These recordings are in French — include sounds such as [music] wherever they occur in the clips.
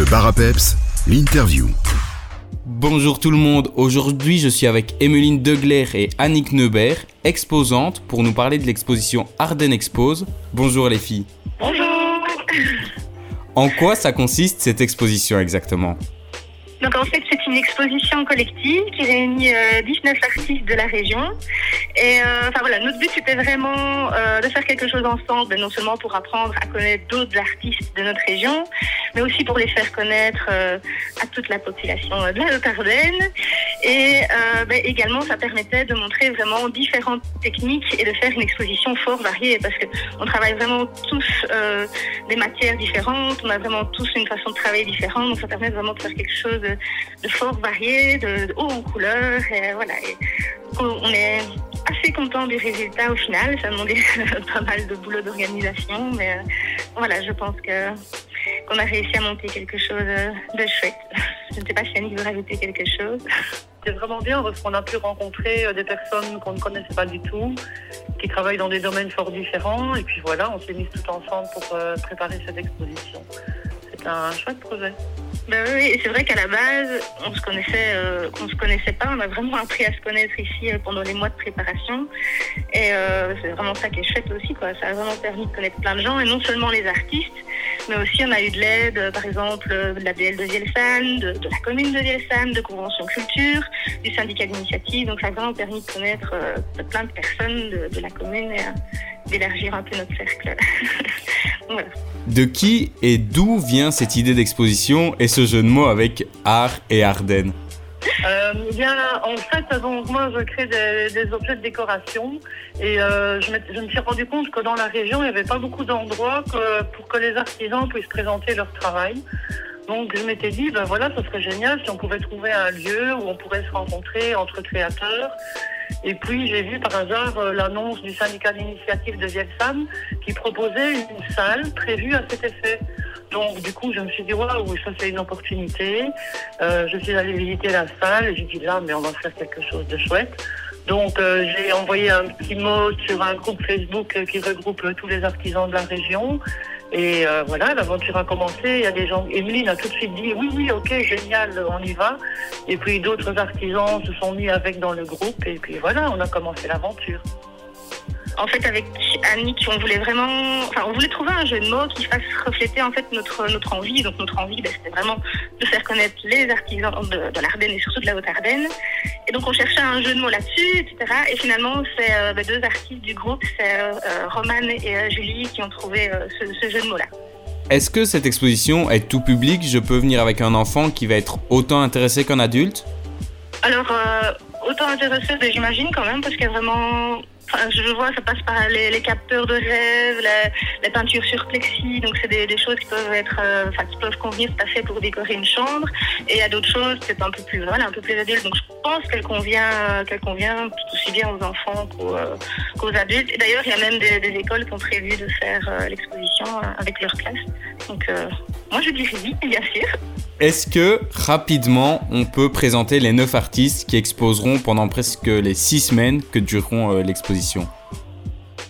Le bar à peps, l'interview. Bonjour tout le monde, aujourd'hui je suis avec Emeline Degler et Annick Neubert, exposantes, pour nous parler de l'exposition Ardennes Expose. Bonjour les filles. Bonjour. En quoi ça consiste cette exposition exactement? Donc en fait, c'est une exposition collective qui réunit euh, 19 artistes de la région. Et euh, enfin voilà, notre but c'était vraiment euh, de faire quelque chose ensemble, non seulement pour apprendre à connaître d'autres artistes de notre région, mais aussi pour les faire connaître euh, à toute la population de la Haute-Ardenne. Et euh, ben, également, ça permettait de montrer vraiment différentes techniques et de faire une exposition fort variée parce que on travaille vraiment tous euh, des matières différentes, on a vraiment tous une façon de travailler différente, donc ça permet vraiment de faire quelque chose de, fort varié, de, haut en couleurs, et voilà. Et on est assez content du résultat au final. Ça a demandé [laughs] pas mal de boulot d'organisation, mais euh, voilà, je pense que qu'on a réussi à monter quelque chose de chouette. Je ne sais pas si Annie veut rajouter quelque chose. C'est vraiment bien parce qu'on a pu rencontrer euh, des personnes qu'on ne connaissait pas du tout, qui travaillent dans des domaines fort différents. Et puis voilà, on s'est mis tout ensemble pour euh, préparer cette exposition. C'est un chouette projet. Ben oui, c'est vrai qu'à la base, on se connaissait, euh, se connaissait pas. On a vraiment appris à se connaître ici pendant les mois de préparation. Et c'est vraiment ça qui est chouette aussi, quoi. Ça a vraiment permis de connaître plein de gens, et non seulement les artistes, mais aussi on a eu de l'aide, euh, par exemple, euh, de la BL de Vielsanne, de, la commune de Vielsanne, de Convention Culture, du syndicat d'initiative. Donc ça a vraiment permis de connaître euh, plein de personnes de, la commune et d'élargir un peu notre cercle. [laughs] De qui et d'où vient cette idée d'exposition et ce jeu de mots avec art et Ardennes? Euh, eh en fait, donc, moi, je crée des, objets de décoration et euh, je, me suis rendu compte que dans la région, il n'y avait pas beaucoup d'endroits pour que les artisans puissent présenter leur travail. Donc, je m'étais dit, ben voilà, ce serait génial si on pouvait trouver un lieu où on pourrait se rencontrer entre créateurs. Et puis, j'ai vu par hasard euh, l'annonce du syndicat d'initiative de Vielsanne qui proposait une salle prévue à cet effet. Donc, du coup, je me suis dit, waouh, ça c'est une opportunité. Euh, je suis allée visiter la salle et j'ai dit là, mais on va faire quelque chose de chouette. Donc euh, j'ai envoyé un petit mot sur un groupe Facebook qui regroupe tous les artisans de la région. Et euh, voilà, l'aventure a commencé. Il y a des gens. Emeline a tout de suite dit oui, oui, ok, génial, on y va. Et puis d'autres artisans se sont mis avec dans le groupe. Et puis voilà, on a commencé l'aventure. En fait, avec Annick, on voulait vraiment, enfin, on voulait trouver un jeu de mots qui fasse refléter en fait notre notre envie. Donc notre envie, ben, c'était vraiment de faire connaître les artisans de, de l'Ardenne et surtout de la Haute-Ardenne. Et donc on cherchait un jeu de mots là-dessus, etc. Et finalement, c'est euh, ben, deux artistes du groupe, c'est euh, euh, Romane et euh, Julie, qui ont trouvé ce, ce jeu de mots-là. Est-ce que cette exposition est tout public? Je peux venir avec un enfant qui va être autant intéressé qu'un adulte? Alors, euh, autant intéressé, ben, j'imagine quand même, parce qu'il y a vraiment. Je vois, ça passe par les, capteurs de rêve, la, peinture sur plexi, donc c'est des, choses qui peuvent être, euh, enfin, qui peuvent convenir tout à fait pour décorer une chambre. Et il y a d'autres choses, c'est un peu plus, voilà, un peu plus adulte. Donc je pense qu'elle convient, euh, qu'elle convient tout aussi bien aux enfants qu'aux, euh, adultes. D'ailleurs, il y a même des, des écoles qui ont prévu de faire l'exposition avec leur classe. Donc euh, moi, je dirais oui, bien sûr. Est-ce que rapidement on peut présenter les 9 artistes qui exposeront pendant presque les 6 semaines que dureront euh, l'exposition?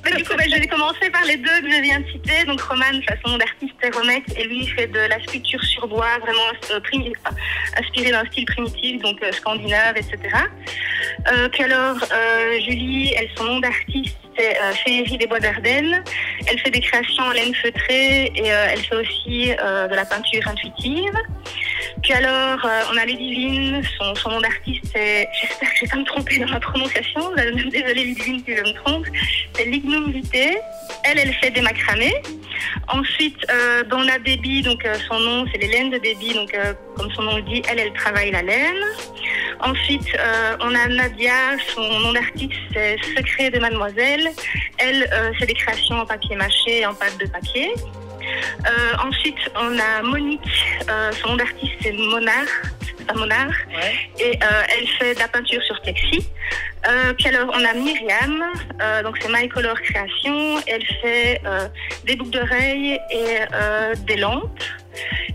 Mais du coup, ben, je vais commencer par les deux que je viens de citer. Donc, Roman, son nom d'artiste Romec, et lui, fait de la sculpture sur bois, vraiment euh, primi- enfin, inspiré d'un style primitif, donc euh, scandinave, etc. Euh, puis alors, euh, Julie, son nom d'artiste, c'est euh, Féerie des Bois d'Ardennes. Elle fait des créations en laine feutrée et euh, elle fait aussi euh, de la peinture intuitive. Puis alors, on a Ludivine, son, son nom d'artiste, c'est, j'espère que je vais pas me tromper dans la prononciation, [laughs] désolée Ludivine si je me trompe, c'est Lignum Vitae. Elle, elle fait des macramés. Ensuite, euh, dans la Baby, donc son nom, c'est les laines de Baby, donc comme son nom le dit, elle, elle travaille la laine. Ensuite, euh, on a Nadia, son nom d'artiste, c'est Secret de Mademoiselle. Elle, euh, c'est des créations en papier mâché et en pâte de papier. Euh, ensuite, on a Monique, euh, son nom d'artiste, c'est Monard. Monard. Et elle fait de la peinture sur plexi. Puis alors, on a Myriam, donc c'est My Color Création. Elle fait des boucles d'oreilles et des lampes.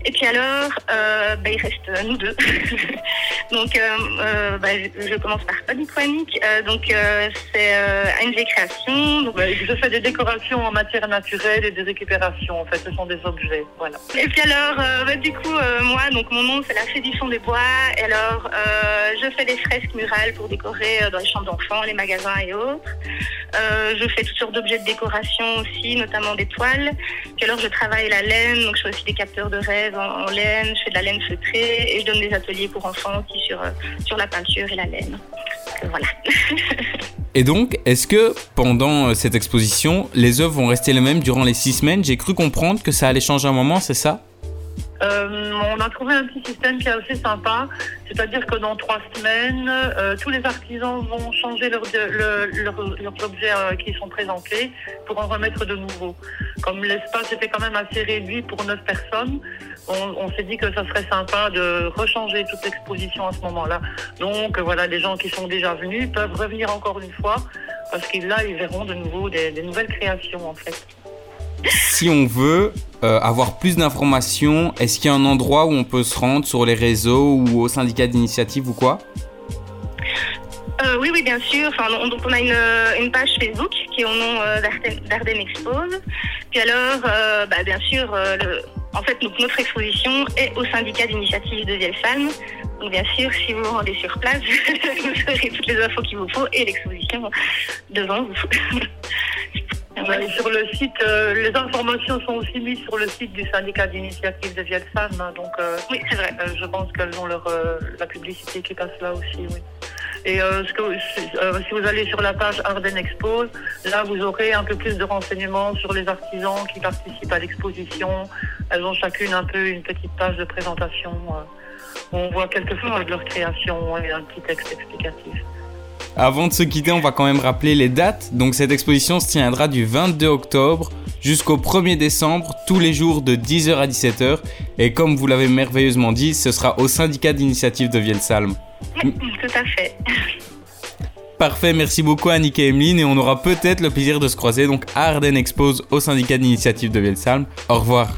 Et puis alors, euh, ben, il reste nous deux. [laughs] Donc, euh, euh, bah, je, je commence par Euh, Donc, euh, c'est euh, ANG Création. Donc, Je fais des décorations en matière naturelle et des récupérations. En fait, ce sont des objets. Voilà. Et puis alors, euh, bah, du coup, euh, moi, donc mon nom c'est la Fée du Fond des Bois. Et alors, euh, je fais des fresques murales pour décorer euh, dans les chambres d'enfants, les magasins et autres. Euh, je fais toutes sortes d'objets de décoration aussi, notamment des toiles. Puis alors, je travaille la laine, donc je fais aussi des capteurs de rêve en, laine. Je fais de la laine feutrée et je donne des ateliers pour enfants sur euh, sur la peinture et la laine. Euh, voilà. [laughs] Et donc, est-ce que pendant euh, cette exposition, les œuvres vont rester les mêmes durant les six semaines? J'ai cru comprendre que ça allait changer un moment, c'est ça? Euh, on a trouvé un petit système qui est assez sympa, c'est-à-dire que dans trois semaines, euh, tous les artisans vont changer leurs le- leurs- leurs objets euh, qui sont présentés pour en remettre de nouveaux. Comme l'espace était quand même assez réduit pour neuf personnes, on, s'est dit que ça serait sympa de rechanger toute l'exposition à ce moment-là. Donc voilà, les gens qui sont déjà venus peuvent revenir encore une fois parce que là, ils verront de nouveau des nouvelles créations en fait. Si on veut euh, avoir plus d'informations, est-ce qu'il y a un endroit où on peut se rendre sur les réseaux ou au syndicat d'initiative ou quoi Euh, oui, oui, bien sûr. On, donc on a une, euh, une page Facebook qui est au nom euh, d'Arden d'Arden Expose. Puis alors, bah, bien sûr, en fait, notre exposition est au syndicat d'initiative de Vielsalm. Donc, bien sûr, si vous vous rendez sur place, [laughs] vous aurez toutes les infos qu'il vous faut et l'exposition devant vous. [laughs] Sur le site, euh, les informations sont aussi mises sur le site du syndicat d'initiative de Vielsalm. hein, donc, euh, Oui, c'est vrai. euh, je pense qu'elles ont leur, euh, la publicité qui passe là aussi, oui. Et euh, ce que, si, euh, si vous allez sur la page Ardennes Expose, là vous aurez un peu plus de renseignements sur les artisans qui participent à l'exposition. Elles ont chacune un peu une petite page de présentation euh, où on voit quelques photos de leur création et un petit texte explicatif. Avant de se quitter, on va quand même rappeler les dates. Donc cette exposition se tiendra du 22 octobre jusqu'au 1er décembre, tous les jours de 10h à 17h. Et comme vous l'avez merveilleusement dit, ce sera au syndicat d'initiative de Vielsalm. Oui, tout à fait. Parfait, merci beaucoup Annick et Emeline et on aura peut-être le plaisir de se croiser donc à Ardennes Expose au syndicat d'initiative de Vielsalm. Au revoir.